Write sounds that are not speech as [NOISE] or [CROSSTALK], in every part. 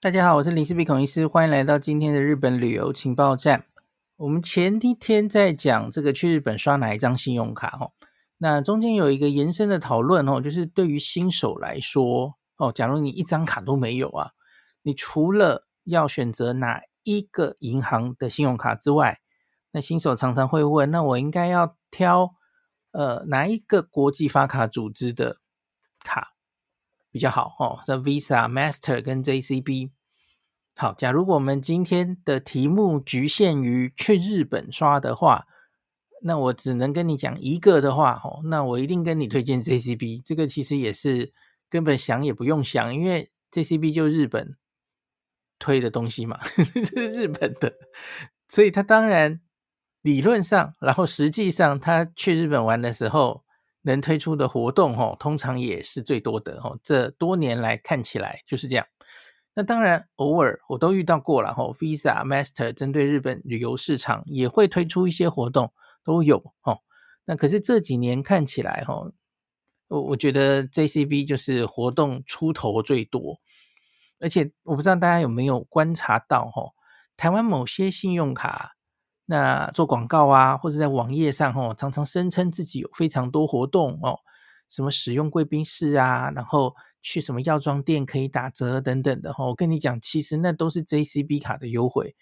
大家好，我是林氏璧孔医师，欢迎来到今天的日本旅游情报站。我们前一天在讲这个去日本刷哪一张信用卡哦，那中间有一个延伸的讨论哦，就是对于新手来说哦，假如你一张卡都没有啊，你除了要选择哪一个银行的信用卡之外，那新手常常会问，那我应该要挑呃哪一个国际发卡组织的卡？比较好哦，这 Visa、Master 跟 JCB。好，假如我们今天的题目局限于去日本刷的话，那我只能跟你讲一个的话，哦，那我一定跟你推荐 JCB。这个其实也是根本想也不用想，因为 JCB 就日本推的东西嘛，[LAUGHS] 这是日本的，所以他当然理论上，然后实际上他去日本玩的时候。能推出的活动，哦，通常也是最多的，哦，这多年来看起来就是这样。那当然，偶尔我都遇到过了，哦，Visa、Master 针对日本旅游市场也会推出一些活动，都有，哦。那可是这几年看起来，哦，我我觉得 JCB 就是活动出头最多，而且我不知道大家有没有观察到，哦，台湾某些信用卡。那做广告啊，或者在网页上哦，常常声称自己有非常多活动哦，什么使用贵宾室啊，然后去什么药妆店可以打折等等的哈。我跟你讲，其实那都是 JCB 卡的优惠，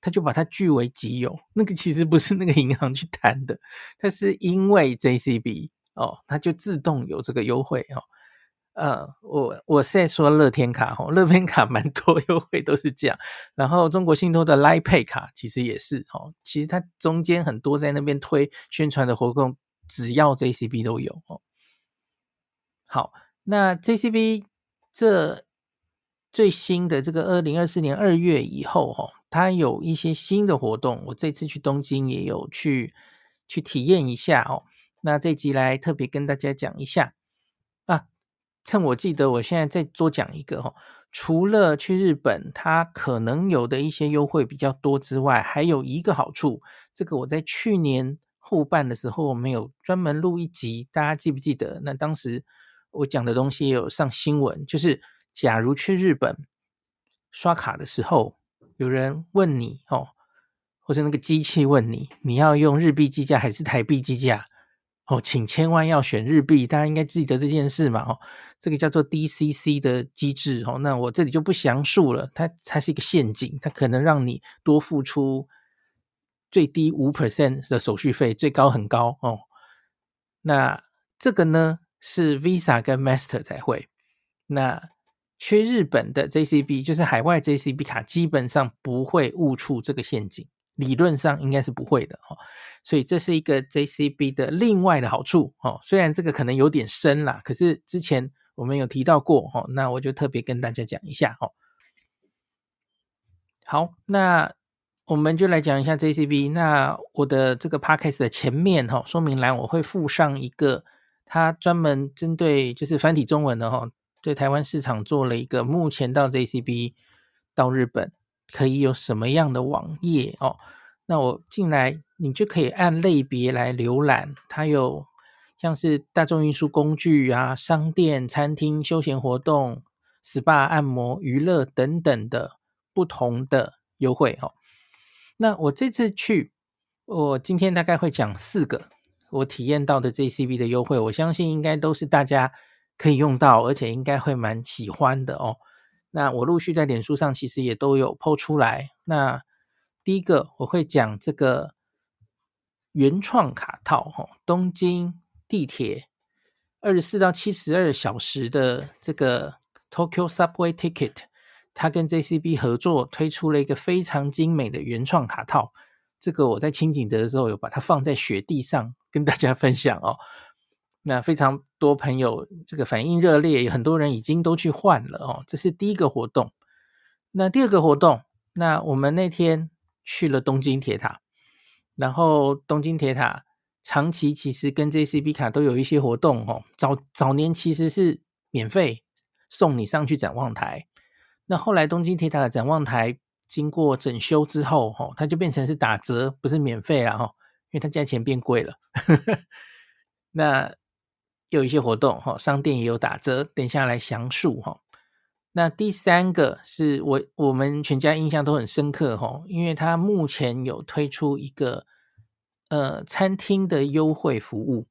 他就把它据为己有。那个其实不是那个银行去谈的，它是因为 JCB 哦，它就自动有这个优惠哦。呃，我我是在说乐天卡哈，乐天卡蛮多优惠都是这样，然后中国信托的 Line Pay 卡其实也是哦，其实它中间很多在那边推宣传的活动，只要 JCB 都有哦。好，那 JCB 这最新的这个二零二四年二月以后哦，它有一些新的活动，我这次去东京也有去去体验一下哦。那这集来特别跟大家讲一下。趁我记得，我现在再多讲一个哈，除了去日本，它可能有的一些优惠比较多之外，还有一个好处，这个我在去年后半的时候，我们有专门录一集，大家记不记得？那当时我讲的东西也有上新闻，就是假如去日本刷卡的时候，有人问你哦，或者那个机器问你，你要用日币计价还是台币计价？哦，请千万要选日币，大家应该记得这件事嘛？哦，这个叫做 DCC 的机制哦，那我这里就不详述了，它它是一个陷阱，它可能让你多付出最低五 percent 的手续费，最高很高哦。那这个呢是 Visa 跟 Master 才会，那去日本的 JCB 就是海外 JCB 卡，基本上不会误触这个陷阱。理论上应该是不会的哦，所以这是一个 JCB 的另外的好处哦。虽然这个可能有点深啦，可是之前我们有提到过哦，那我就特别跟大家讲一下哦。好，那我们就来讲一下 JCB。那我的这个 Podcast 的前面哈说明栏我会附上一个，它专门针对就是繁体中文的哈，对台湾市场做了一个目前到 JCB 到日本。可以有什么样的网页哦？那我进来，你就可以按类别来浏览。它有像是大众运输工具啊、商店、餐厅、休闲活动、SPA、按摩、娱乐等等的不同的优惠哦。那我这次去，我今天大概会讲四个我体验到的 JCB 的优惠，我相信应该都是大家可以用到，而且应该会蛮喜欢的哦。那我陆续在脸书上其实也都有 po 出来。那第一个我会讲这个原创卡套，哦，东京地铁二十四到七十二小时的这个 Tokyo Subway Ticket，它跟 JCB 合作推出了一个非常精美的原创卡套。这个我在清井德的时候有把它放在雪地上跟大家 [LAUGHS] 分享哦。那非常多朋友这个反应热烈，有很多人已经都去换了哦。这是第一个活动。那第二个活动，那我们那天去了东京铁塔，然后东京铁塔长期其实跟 JCB 卡都有一些活动哦。早早年其实是免费送你上去展望台，那后来东京铁塔的展望台经过整修之后，哦，它就变成是打折，不是免费了哈，因为它价钱变贵了。[LAUGHS] 那有一些活动哈，商店也有打折，等下来详述哈。那第三个是我我们全家印象都很深刻哈，因为他目前有推出一个呃餐厅的优惠服务，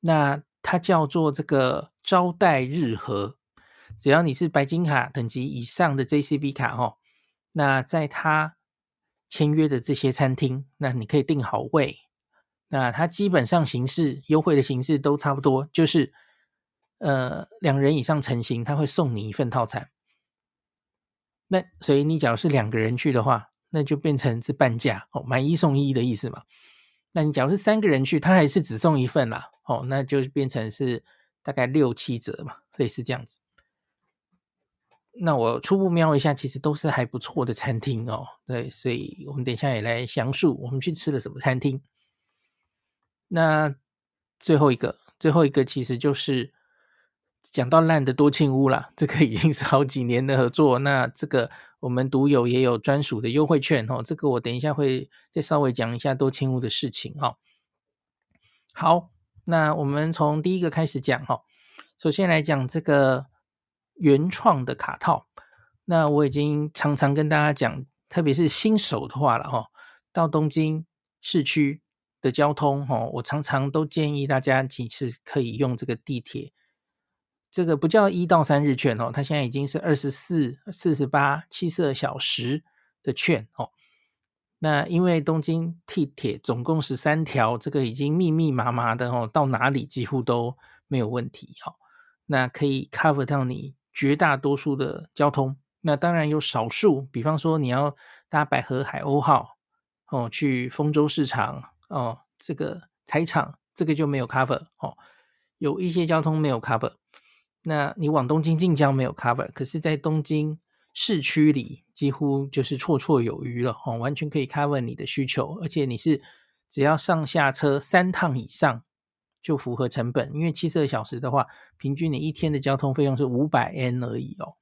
那它叫做这个招待日和，只要你是白金卡等级以上的 JCB 卡哈，那在他签约的这些餐厅，那你可以订好位，那它基本上形式优惠的形式都差不多，就是。呃，两人以上成行，他会送你一份套餐。那所以你假如是两个人去的话，那就变成是半价哦，买一送一的意思嘛。那你假如是三个人去，他还是只送一份啦，哦，那就变成是大概六七折嘛，类似这样子。那我初步瞄一下，其实都是还不错的餐厅哦。对，所以我们等一下也来详述我们去吃了什么餐厅。那最后一个，最后一个其实就是。讲到烂的多庆屋啦，这个已经 [LAUGHS] 是好几年的合作。那这个我们独有也有专属的优惠券哦。这个我等一下会再稍微讲一下多庆屋的事情哈。好，那我们从第一个开始讲哈。首先来讲这个原创的卡套。那我已经常常跟大家讲，特别是新手的话了哈，到东京市区的交通哈，我常常都建议大家其实可以用这个地铁。这个不叫一到三日券哦，它现在已经是二十四、四十八、七十二小时的券哦。那因为东京地铁总共十三条，这个已经密密麻麻的哦，到哪里几乎都没有问题哦。那可以 cover 到你绝大多数的交通。那当然有少数，比方说你要搭百合海鸥号哦，去丰洲市场哦，这个台场这个就没有 cover 哦。有一些交通没有 cover。那你往东京近郊没有 cover，可是，在东京市区里几乎就是绰绰有余了哦，完全可以 cover 你的需求，而且你是只要上下车三趟以上就符合成本，因为七十二小时的话，平均你一天的交通费用是五百 N 而已哦，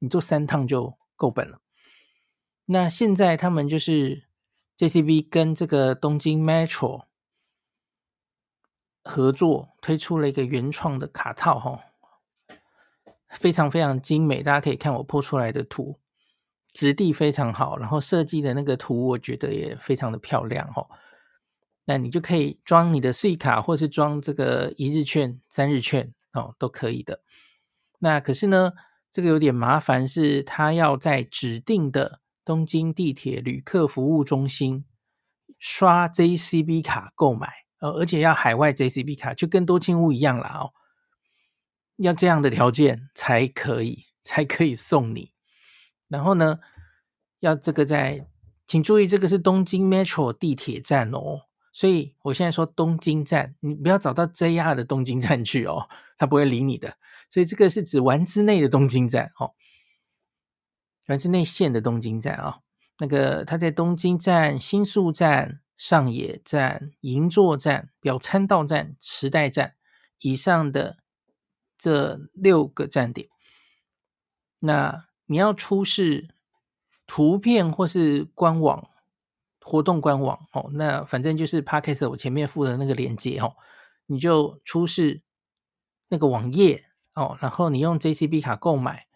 你坐三趟就够本了。那现在他们就是 JCB 跟这个东京 Metro 合作推出了一个原创的卡套哈。非常非常精美，大家可以看我破出来的图，质地非常好，然后设计的那个图我觉得也非常的漂亮哦。那你就可以装你的税卡，或是装这个一日券、三日券哦，都可以的。那可是呢，这个有点麻烦，是它要在指定的东京地铁旅客服务中心刷 JCB 卡购买，呃，而且要海外 JCB 卡，就跟多金屋一样啦哦。要这样的条件才可以，才可以送你。然后呢，要这个在，请注意，这个是东京 Metro 地铁站哦。所以我现在说东京站，你不要找到 JR 的东京站去哦，他不会理你的。所以这个是指丸之内的东京站哦，丸之内线的东京站啊、哦。那个他在东京站、新宿站、上野站、银座站、表参道站、池袋站以上的。这六个站点，那你要出示图片或是官网活动官网哦，那反正就是 Podcast 我前面附的那个链接哦，你就出示那个网页哦，然后你用 JCB 卡购买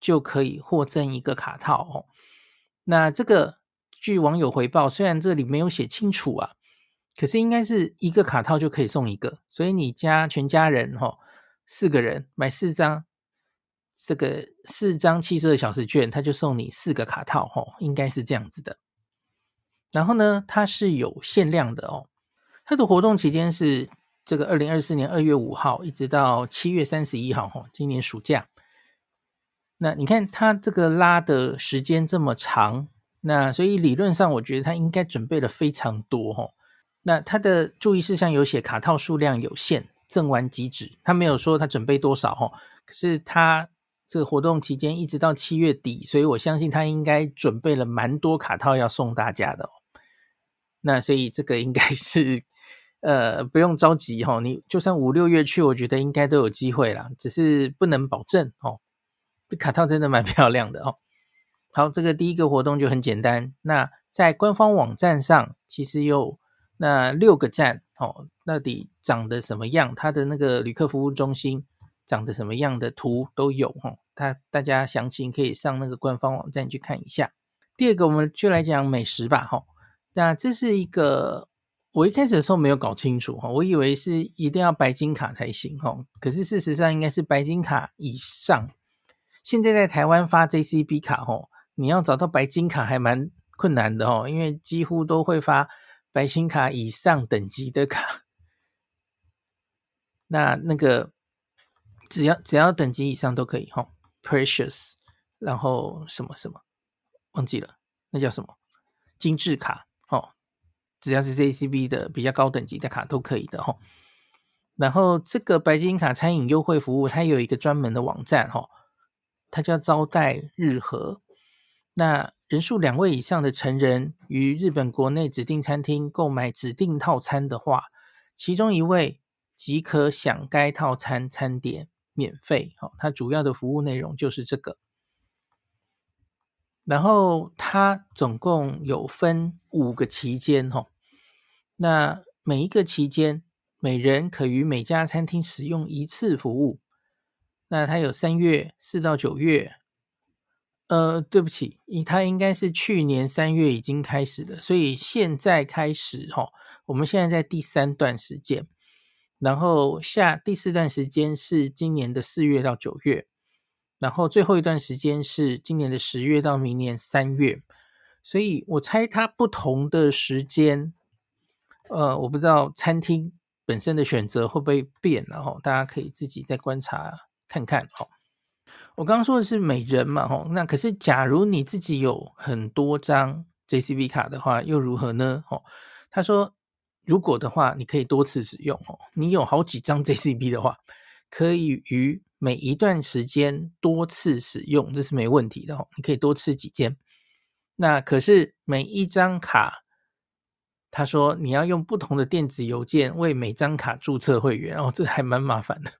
就可以获赠一个卡套哦。那这个据网友回报，虽然这里没有写清楚啊，可是应该是一个卡套就可以送一个，所以你家全家人哦。四个人买四张，这个四张七十二小时券，他就送你四个卡套，哦，应该是这样子的。然后呢，它是有限量的哦。它的活动期间是这个二零二四年二月五号一直到七月三十一号，哦，今年暑假。那你看它这个拉的时间这么长，那所以理论上我觉得它应该准备了非常多，哦。那它的注意事项有写，卡套数量有限。赠完即止，他没有说他准备多少哦，可是他这个活动期间一直到七月底，所以我相信他应该准备了蛮多卡套要送大家的哦。那所以这个应该是呃不用着急哈，你就算五六月去，我觉得应该都有机会啦，只是不能保证哦。这卡套真的蛮 [LAUGHS] 漂亮的哦。好，这个第一个活动就很简单。那在官方网站上，其实有那六个站。哦，到底长得什么样？它的那个旅客服务中心长得什么样的图都有哈，大大家详情可以上那个官方网站去看一下。第二个，我们就来讲美食吧，哈。那这是一个我一开始的时候没有搞清楚哈，我以为是一定要白金卡才行哈，可是事实上应该是白金卡以上。现在在台湾发 JCB 卡哈，你要找到白金卡还蛮困难的哦，因为几乎都会发白金卡以上等级的卡。那那个只要只要等级以上都可以哈，Precious，然后什么什么忘记了，那叫什么精致卡哦，只要是 JCB 的比较高等级的卡都可以的哈。然后这个白金卡餐饮优惠服务，它有一个专门的网站哈，它叫招待日和。那人数两位以上的成人于日本国内指定餐厅购买指定套餐的话，其中一位。即可享该套餐餐点免费，好，它主要的服务内容就是这个。然后它总共有分五个期间，哈，那每一个期间每人可于每家餐厅使用一次服务。那它有三月四到九月，呃，对不起，它应该是去年三月已经开始了，所以现在开始，哈，我们现在在第三段时间。然后下第四段时间是今年的四月到九月，然后最后一段时间是今年的十月到明年三月，所以我猜它不同的时间，呃，我不知道餐厅本身的选择会不会变，然后大家可以自己再观察看看哦。我刚刚说的是每人嘛，吼，那可是假如你自己有很多张 JCB 卡的话，又如何呢？哦，他说。如果的话，你可以多次使用哦。你有好几张 JCB 的话，可以于每一段时间多次使用，这是没问题的哦。你可以多吃几间。那可是每一张卡，他说你要用不同的电子邮件为每张卡注册会员哦，这还蛮麻烦的，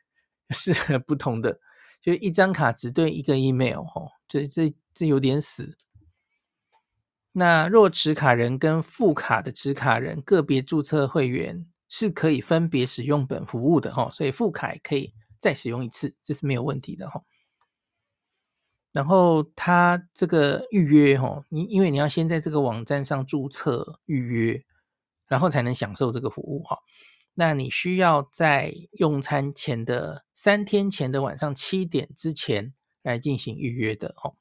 [LAUGHS] 是不同的，就一张卡只对一个 email 哦，这这这有点死。那若持卡人跟副卡的持卡人个别注册会员是可以分别使用本服务的哈，所以副卡可以再使用一次，这是没有问题的哈。然后他这个预约哈，你因为你要先在这个网站上注册预约，然后才能享受这个服务哈。那你需要在用餐前的三天前的晚上七点之前来进行预约的哦。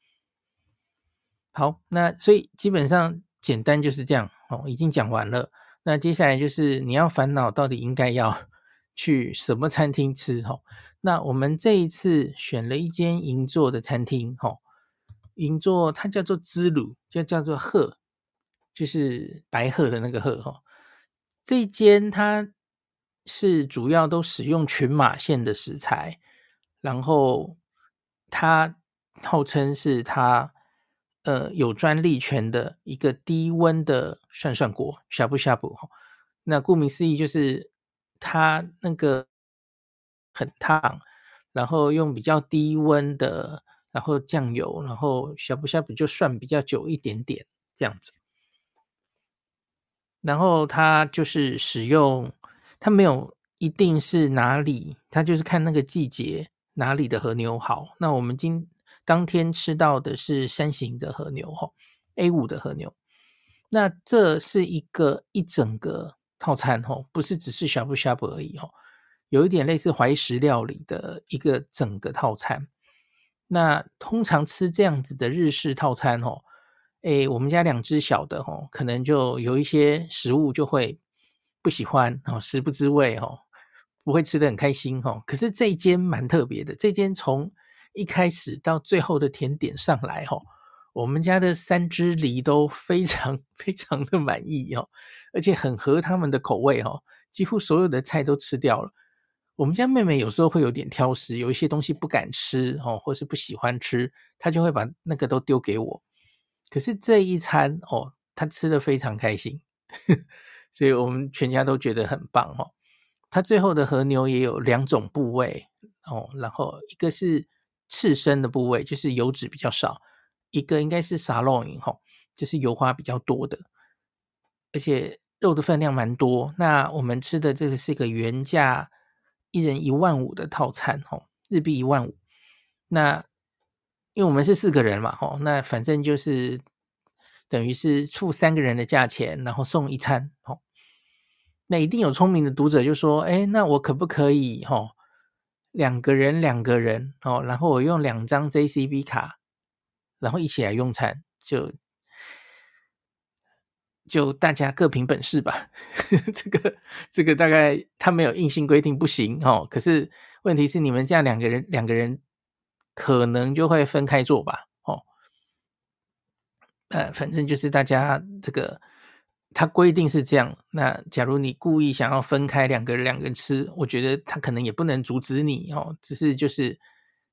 好，那所以基本上简单就是这样哦，已经讲完了。那接下来就是你要烦恼到底应该要 [LAUGHS] 去什么餐厅吃哈。那我们这一次选了一间银座的餐厅哈，银座它叫做兹鲁，就叫做鹤，就是白鹤的那个鹤哈。这间它是主要都使用群马县的食材，然后它号称是它。呃，有专利权的一个低温的涮涮锅，呷哺呷哺哈。那顾名思义，就是它那个很烫，然后用比较低温的，然后酱油，然后呷哺呷哺就涮比较久一点点这样子。然后它就是使用，它没有一定是哪里，它就是看那个季节哪里的和牛好。那我们今当天吃到的是山形的和牛哈，A 五的和牛。那这是一个一整个套餐哈，不是只是呷哺呷哺而已哈，有一点类似怀石料理的一个整个套餐。那通常吃这样子的日式套餐哦，诶，我们家两只小的哦，可能就有一些食物就会不喜欢哦，食不知味哦，不会吃得很开心哦。可是这一间蛮特别的，这间从一开始到最后的甜点上来哦，我们家的三只梨都非常非常的满意哦，而且很合他们的口味哦，几乎所有的菜都吃掉了。我们家妹妹有时候会有点挑食，有一些东西不敢吃哦，或是不喜欢吃，她就会把那个都丢给我。可是这一餐哦，她吃得非常开心，所以我们全家都觉得很棒哦。它最后的和牛也有两种部位哦，然后一个是。刺身的部位就是油脂比较少，一个应该是沙洛因吼，就是油花比较多的，而且肉的分量蛮多。那我们吃的这个是一个原价一人一万五的套餐哈，日币一万五。那因为我们是四个人嘛，哦，那反正就是等于是付三个人的价钱，然后送一餐，哦。那一定有聪明的读者就说：“哎，那我可不可以，哦，两个人两个人，哦，然后我用两张 JCB 卡，然后一起来用餐，就就大家各凭本事吧。[LAUGHS] ”这个这个大概他没有硬性规定不行，哦，可是问题是你们这样两个人两个人。可能就会分开坐吧，呃，反正就是大家这个，他规定是这样。那假如你故意想要分开两个人两个人吃，我觉得他可能也不能阻止你哦，只是就是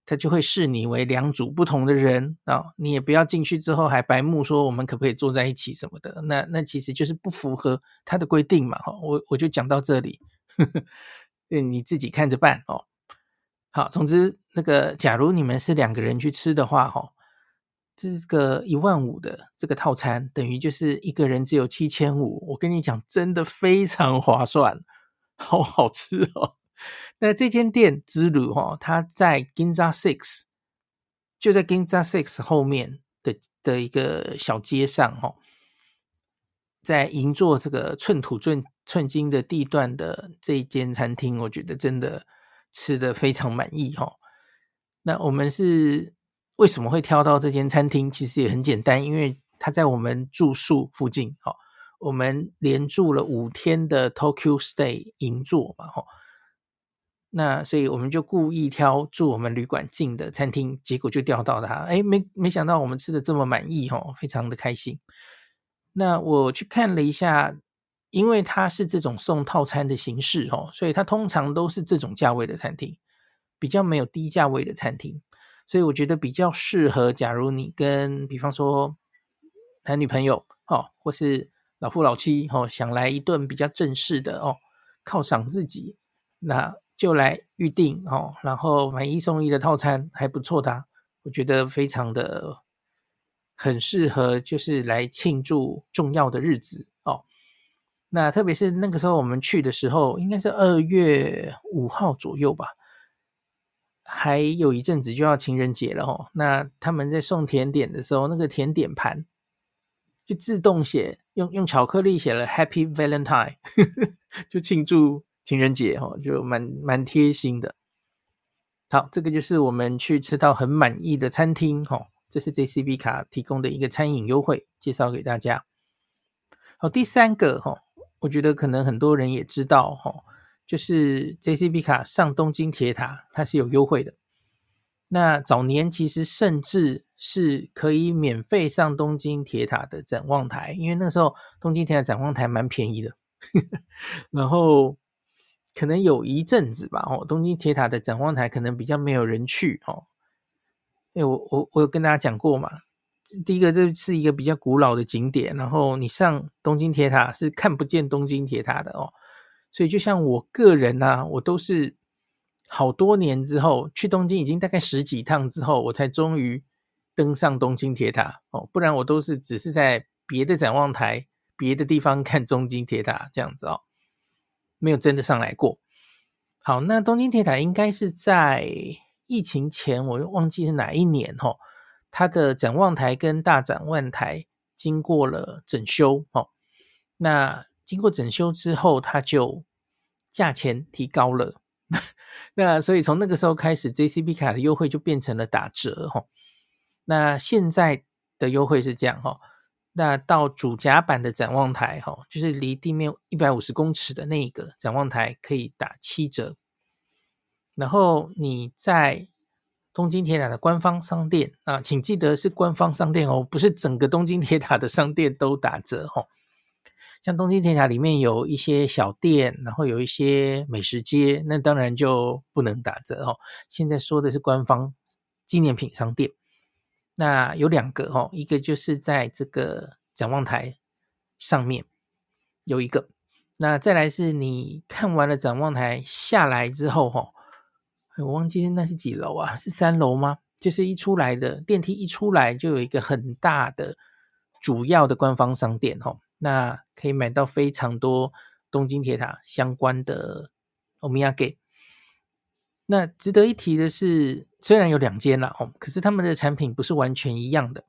他就会视你为两组不同的人啊，哦，你也不要进去之后还白目说我们可不可以坐在一起什么的，那那其实就是不符合他的规定嘛，哈，哦，我我就讲到这里，呵呵，你自己看着办哦。好，总之那个，假如你们是两个人去吃的话，哈，这个一万五的这个套餐，等于就是一个人只有七千五。我跟你讲，真的非常划算，好好吃哦。那这间店之鲁哈，它在 Ginza Six，就在 Ginza Six 后面的的一个小街上，哈，在银座这个寸土寸寸金的地段的这一间餐厅，我觉得真的。吃的非常满意哈，那我们是为什么会挑到这间餐厅？其实也很简单，因为它在我们住宿附近哦。我们连住了五天的 Tokyo Stay 银座嘛哈，那所以我们就故意挑住我们旅馆近的餐厅，结果就钓到它。哎，没没想到我们吃的这么满意哈，非常的开心。那我去看了一下。因为它是这种送套餐的形式哦，所以它通常都是这种价位的餐厅，比较没有低价位的餐厅，所以我觉得比较适合。假如你跟比方说男女朋友哦，或是老夫老妻哦，想来一顿比较正式的哦，犒赏自己，那就来预定哦，然后买一送一的套餐还不错的，我觉得非常的很适合，就是来庆祝重要的日子哦。那特别是那个时候我们去的时候，应该是二月五号左右吧，还有一阵子就要情人节了哦。那他们在送甜点的时候，那个甜点盘就自动写用用巧克力写了 Happy Valentine，[LAUGHS] 就庆祝情人节哦，就蛮蛮贴心的。好，这个就是我们去吃到很满意的餐厅哦，这是 JCB 卡提供的一个餐饮优惠，介绍给大家。好，第三个哈。我觉得可能很多人也知道哈，就是 JCB 卡上东京铁塔它是有优惠的。那早年其实甚至是可以免费上东京铁塔的展望台，因为那时候东京铁塔展望台蛮便宜的。[LAUGHS] 然后可能有一阵子吧，哦，东京铁塔的展望台可能比较没有人去哦，因为我我我有跟大家讲过嘛。第一个，这是一个比较古老的景点，然后你上东京铁塔是看不见东京铁塔的哦，所以就像我个人呢、啊，我都是好多年之后去东京，已经大概十几趟之后，我才终于登上东京铁塔哦，不然我都是只是在别的展望台、别的地方 [LAUGHS] 看东京铁塔这样子哦，没有真的上来过。好，那东京铁塔应该是在疫情前，我忘记是哪一年哦。它的展望台跟大展望台经过了整修哦，那经过整修之后，它就价钱提高了。[LAUGHS] 那所以从那个时候开始，JCB 卡的优惠就变成了打折哈。那现在的优惠是这样哈，那到主甲板的展望台哈，就是离地面一百五十公尺的那一个展望台可以打七折，然后你在东京铁塔的官方商店啊，请记得是官方商店哦，不是整个东京铁塔的商店都打折哦。像东京铁塔里面有一些小店，然后有一些美食街，那当然就不能打折哦。现在说的是官方纪念品商店，那有两个哦，一个就是在这个展望台上面有一个，那再来是你看完了展望台下来之后哈。我忘记那是几楼啊？是三楼吗？就是一出来的电梯一出来就有一个很大的主要的官方商店哦，那可以买到非常多东京铁塔相关的欧米亚给。那值得一提的是，虽然有两间了哦，可是他们的产品不是完全一样的。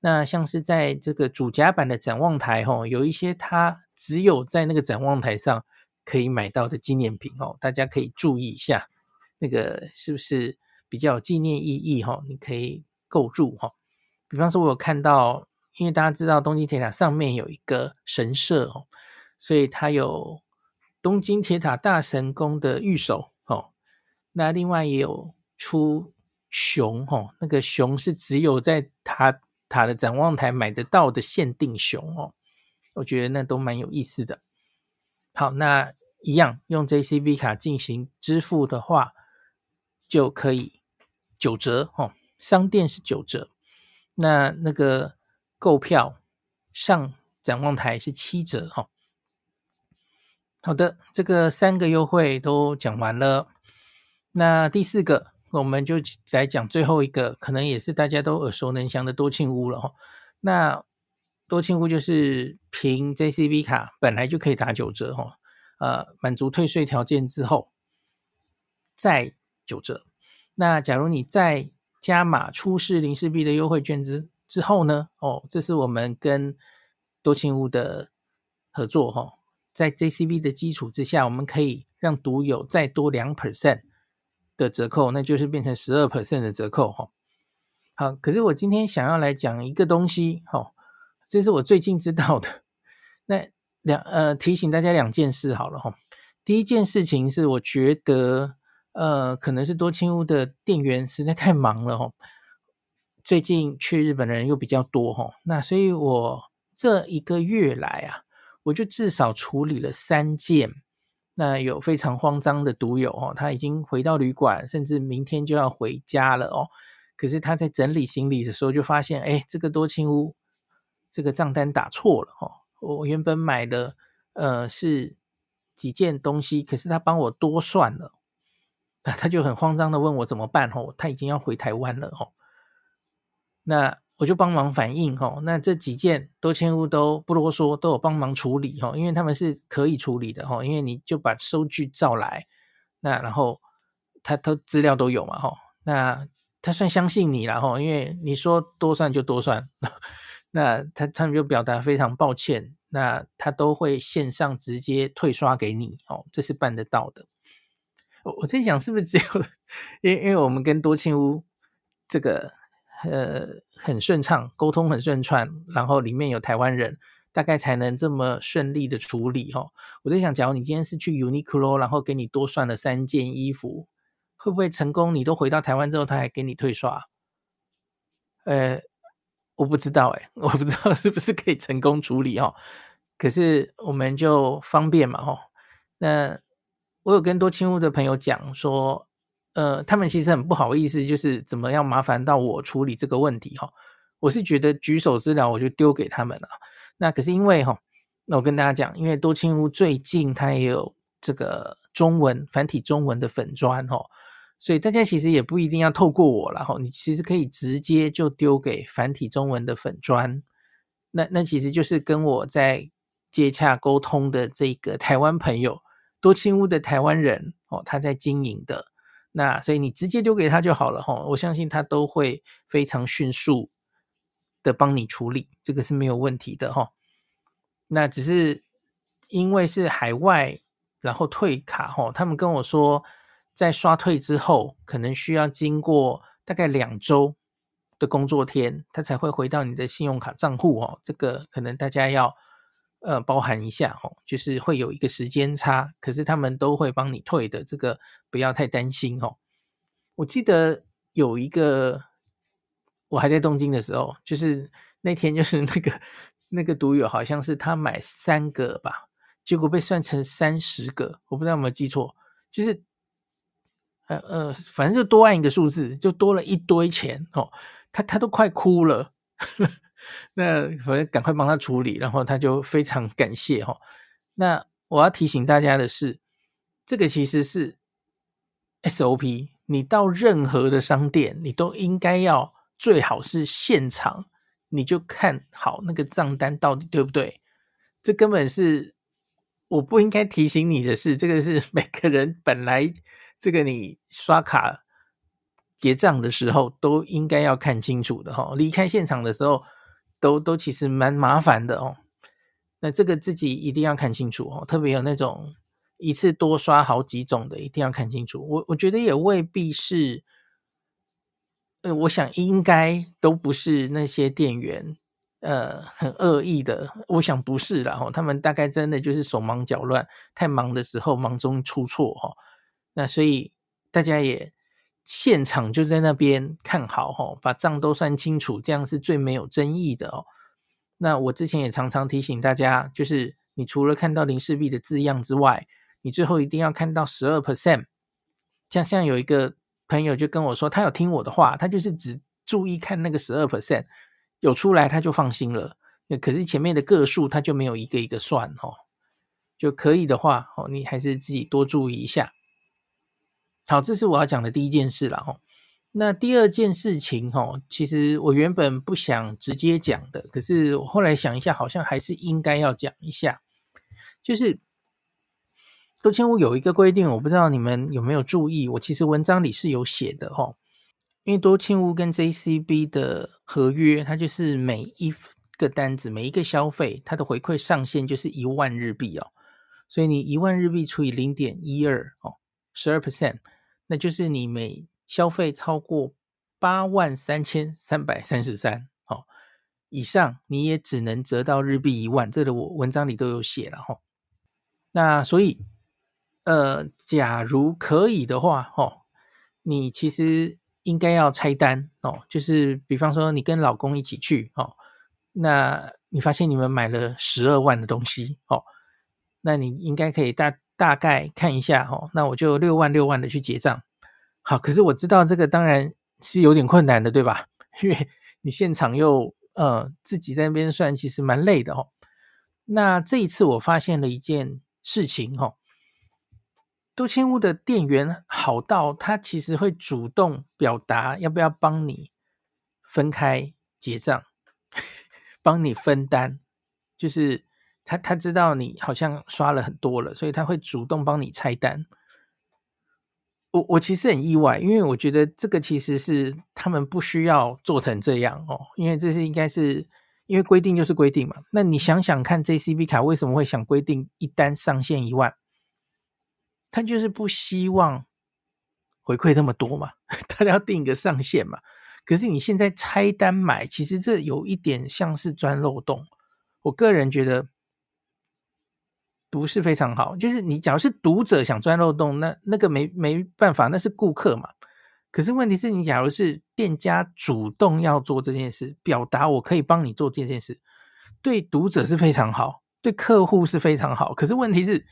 那像是在这个主甲板的展望台哦，有一些它只有在那个展望台上可以买到的纪念品哦，大家可以注意一下，那个是不是比较有纪念意义哈？你可以购入哈。比方说，我有看到，因为大家知道东京铁塔上面有一个神社哦，所以它有东京铁塔大神宫的御守哦。那另外也有出熊哦，那个熊是只有在塔塔的展望台买得到的限定熊哦，我觉得那都蛮有意思的。好，那一样用 JCB 卡进行支付的话，就可以九折哦，商店是九折，那那个购票上展望台是七折哦。好的，这个三个优惠都讲完了。那第四个，我们就来讲最后一个，可能也是大家都耳熟能详的多庆屋了哈。那多庆屋就是凭 JCB 卡本来就可以打九折哈，呃，满足退税条件之后再九折。那假如你再加码出示零式币的优惠券之之后呢，哦，这是我们跟多庆屋的合作哈，在 JCB 的基础之下，我们可以让独有再多两 percent。的折扣，那就是变成十二 percent 的折扣哈。好，可是我今天想要来讲一个东西哈，这是我最近知道的。那两呃提醒大家两件事好了哈。第一件事情是，我觉得呃可能是多清屋的店员实在太忙了哈。最近去日本的人又比较多哈，那所以我这一个月来啊，我就至少处理了三件。那有非常慌张的独友哦，他已经回到旅馆，甚至明天就要回家了哦。可是他在整理行李的时候，就发现，哎，这个多庆屋这个账单打错了哦。我原本买的呃是几件东西，可是他帮我多算了，那 [LAUGHS] 他就很慌张的问我怎么办哦。他已经要回台湾了哦。那我就帮忙反映哈，那这几件多庆屋都不啰嗦，都有帮忙处理哈，因为他们是可以处理的哈，因为你就把收据照来，那然后他都资料都有嘛哈，那他算相信你了哈，因为你说多算就多算，[LAUGHS] 那他他们就表达非常抱歉，那他都会线上直接退刷给你哦，这是办得到的。我我在想是不是只有，[LAUGHS] 因因为我们跟多庆屋这个。呃，很顺畅，沟通很顺畅，然后里面有台湾人，大概才能这么顺利的处理哦。我在想，假如你今天是去 Uniqlo，然后给你多算了三件衣服，会不会成功？你都回到台湾之后，他还给你退刷？呃，我不知道诶，[LAUGHS] 我不知道是不是可以成功处理哦。可是我们就方便嘛，哦。那我有跟多清屋的朋友讲说。呃，他们其实很不好意思，就是怎么样麻烦到我处理这个问题哈。我是觉得举手之劳，我就丢给他们了。那可是因为哈，那我跟大家讲，因为多清屋最近它也有这个中文繁体中文的粉专哈，所以大家其实也不一定要透过我了哈。你其实可以直接就丢给繁体中文的粉专，那那其实就是跟我在接洽沟通的这个台湾朋友，多清屋的台湾人哦，他在经营的。那所以你直接丢给他就好了哈，我相信他都会非常迅速的帮你处理，这个是没有问题的哈。那只是因为是海外，然后退卡哈，他们跟我说，在刷退之后，可能需要经过大概两周的工作天，他才会回到你的信用卡账户哦。这个可能大家要。呃，包含一下哦，就是会有一个时间差，可是他们都会帮你退的，这个不要太担心哦。我记得有一个，我还在东京的时候，就是那天就是 [LAUGHS] 那个那个独友，好像是他买三个吧，结果被算成三十个，我不知道有没有记错，就是呃呃，反正就多按一个数字，就多了一堆钱哦，他他都快哭了。那反正赶快帮他处理，然后他就非常感谢哈。那我要提醒大家的是，这个其实是 SOP，你到任何的商店，你都应该要最好是现场，你就看好那个账单到底对不对。这根本是我不应该提醒你的事，这个是 [LAUGHS] 每个人本来这个你刷卡结账的时候都应该要看清楚的哈，离开现场的时候都都其实蛮麻烦的哦。那这个自己一定要看清楚哦，特别有那种一次多刷好几种的，一定要看清楚。我我觉得也未必是，呃，我想应该都不是那些店员。呃，很恶意的，我想不是啦，哈，他们大概真的就是手忙脚乱，太忙的时候忙中出错哈。那所以大家也现场就在那边看好哈，把账都算清楚，这样是最没有争议的哦。那我之前也常常提醒大家，就是你除了看到零式币的字样之外，你最后一定要看到十二 percent。像像有一个朋友就跟我说，他有听我的话，他就是只注意看那个十二 percent。有出来他就放心了，可是前面的个数他就没有一个一个算哦，就可以的话哦，你还是自己多注意一下。好，这是我要讲的第一件事了哦。那第二件事情哦，其实我原本不想直接讲的，可是我后来想一下，好像还是应该要讲一下。就是多签屋有一个规定，我不知道你们有没有注意，我其实文章里是有写的哦。因为多庆屋跟 JCB 的合约，它就是每一个单子、每一个消费，它的回馈上限就是一万日币哦。所以你一万日币除以零点一二哦，十二 percent，那就是你每消费超过八万三千三百三十三哦以上，你也只能折到日币一万。这个我文章里都有写了哈。那所以，呃，假如可以的话，哦，你其实。应该要拆单哦，就是比方说你跟老公一起去哦，那你发现你们买了十二万的东西哦，那你应该可以大大概看一下哦，那我就六万六万的去结账。好，可是我知道这个当然是有点困难的，对吧？[LAUGHS] 因为你现场又呃自己在那边算，其实蛮累的哦。那这一次我发现了一件事情哦。多签屋的店员好到他其实会主动表达要不要帮你分开结账，[LAUGHS] 帮你分担，就是他他知道你好像刷了很多了，所以他会主动帮你拆单。我我其实很意外，因为我觉得这个其实是他们不需要做成这样哦，因为这是应该是因为规定就是规定嘛。那你想想看，JCB 卡为什么会想规定一单上限一万？他就是不希望回馈那么多嘛，[LAUGHS] 他要定一个上限嘛。可是你现在拆单买，其实这有一点像是钻漏洞。我个人觉得不是非常好。就是你假如是读者想钻漏洞，那那个没没办法，那是顾客嘛。可是问题是你假如是店家主动要做这件事，表达我可以帮你做这件事，对读者是非常好，对客户是非常好。可是问题是。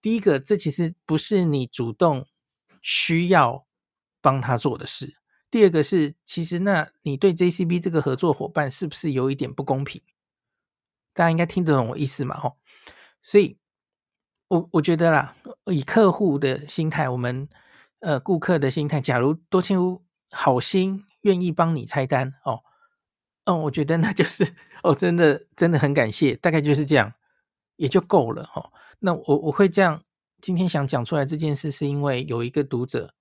第一个，这其实不是你主动需要帮他做的事。第二个是，其实那你对 JCB 这个合作伙伴是不是有一点不公平？大家应该听得懂我意思嘛？吼，所以我我觉得啦，以客户的心态，我们呃顾客的心态，假如多签屋好心愿意帮你拆单哦，哦，我觉得那就是哦，真的真的很感谢，大概就是这样，也就够了哦。那我我会这样，今天想讲出来这件事，是因为有一个读者，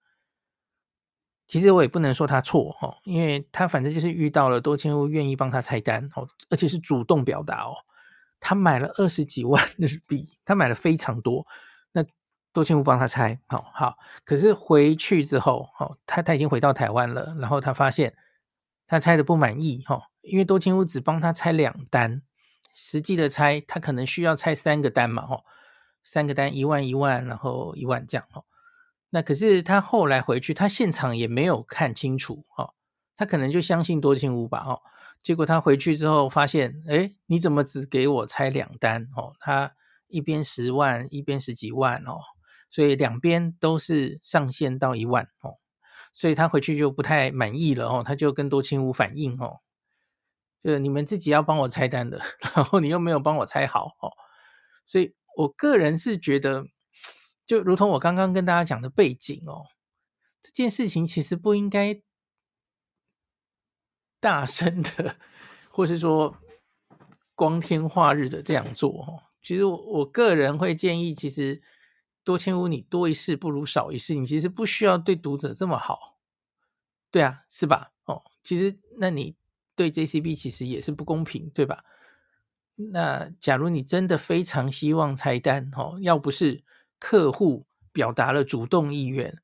其实我也不能说他错哦，因为他反正就是遇到了多签屋愿意帮他拆单哦，而且是主动表达哦，他买了二十几万日币，他买了非常多，那多签屋帮他拆，好好，可是回去之后，哦，他他已经回到台湾了，然后他发现他拆的不满意哈，因为多签屋只帮他拆两单，实际的拆他可能需要拆三个单嘛，哈。三个单一万一万，然后一万这样哦。那可是他后来回去，他现场也没有看清楚哦。他可能就相信多签屋吧哦。结果他回去之后发现，诶，你怎么只给我拆两单哦？他一边十万，一边十几万哦。所以两边都是上限到一万哦。所以他回去就不太满意了哦。他就跟多签屋反映哦，就是你们自己要帮我拆单的，[LAUGHS] 然后你又没有帮我拆好哦，所以。我个人是觉得，就如同我刚刚跟大家讲的背景哦，这件事情其实不应该大声的，或是说光天化日的这样做哦。其实我我个人会建议，其实多千屋你多一事不如少一事，你其实不需要对读者这么好，对啊，是吧？哦，其实那你对 JCB 其实也是不公平，对吧？那假如你真的非常希望拆单，哦，要不是客户表达了主动意愿，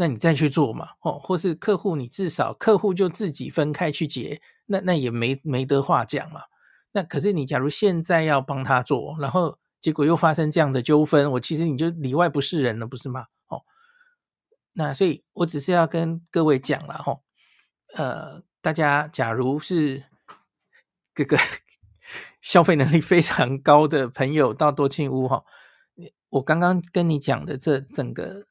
那你再去做嘛，哦，或是客户你至少客户就自己分开去结，那那也没没得话讲嘛。那可是你假如现在要帮他做，然后结果又发生这样的纠纷，我其实你就里外不是人了，不是吗？哦，那所以我只是要跟各位讲了哈，呃，大家假如是这个 [LAUGHS] 消费能力非常高的朋友到多庆屋哈，我刚刚跟你讲的这整个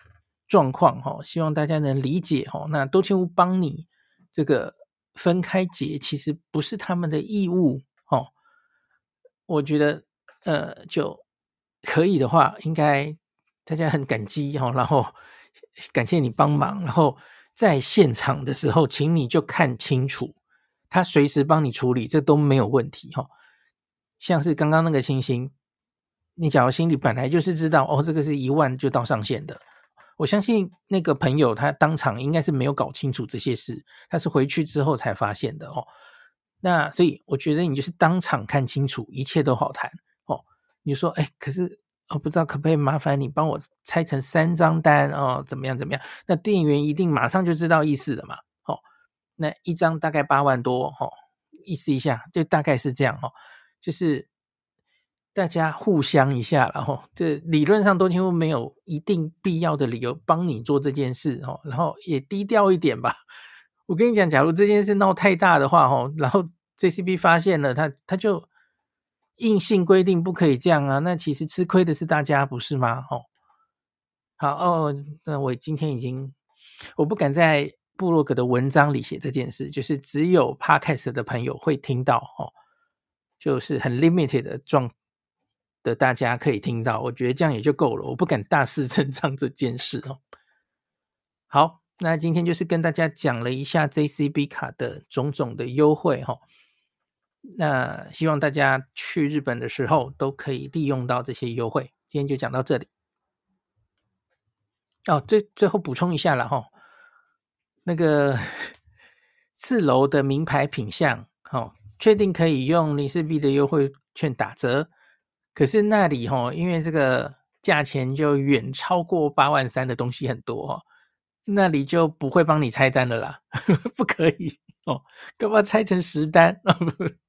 状况哈，希望大家能理解哈。那多庆屋帮你这个分开结，其实不是他们的义务。哦，我觉得呃，就可以的话，应该大家很感激哈，然后感谢你帮忙，然后在现场的时候，请你就看清楚，他随时帮你处理，这都没有问题哈。像是刚刚那个星星，你假如心里本来就是知道哦，这个是一万就到上限的，我相信那个朋友他当场应该是没有搞清楚这些事，他是回去之后才发现的哦。那所以我觉得你就是当场看清楚，一切都好谈哦。你说，哎，可是我不知道可不可以麻烦你帮我拆成三张单哦？怎么样怎么样？那店员一定马上就知道意思了嘛。哦，那一张大概八万多哦，意思一下，就大概是这样哦。就是大家互相一下，然后这理论上多千屋没有一定必要的理由帮你做这件事哦，然后也低调一点吧。我跟你讲，假如这件事闹太大的话，吼，然后 JCB 发现了，他他就硬性规定不可以这样啊，那其实吃亏的是大家，不是吗？吼，好哦，那我今天已经，我不敢在部落格的文章里写这件事，就是只有 Podcast 的朋友会听到，哦，就是很 limited 的状的，大家可以听到，我觉得这样也就够了，我不敢大肆 [LAUGHS] 声张这件事哦。好。那今天就是跟大家讲了一下 JCB 卡的种种的优惠哈，那希望大家去日本的时候都可以利用到这些优惠。今天就讲到这里。哦，最最后补充一下了哈，那个 [LAUGHS] 四楼的名牌品相，哦，确定可以用林氏璧的优惠券打折，可是那里哈，因为这个价钱就远超过八万三的东西很多哈。那里就不会帮你拆单的啦，[LAUGHS] 不可以哦，干嘛拆成十单？[LAUGHS]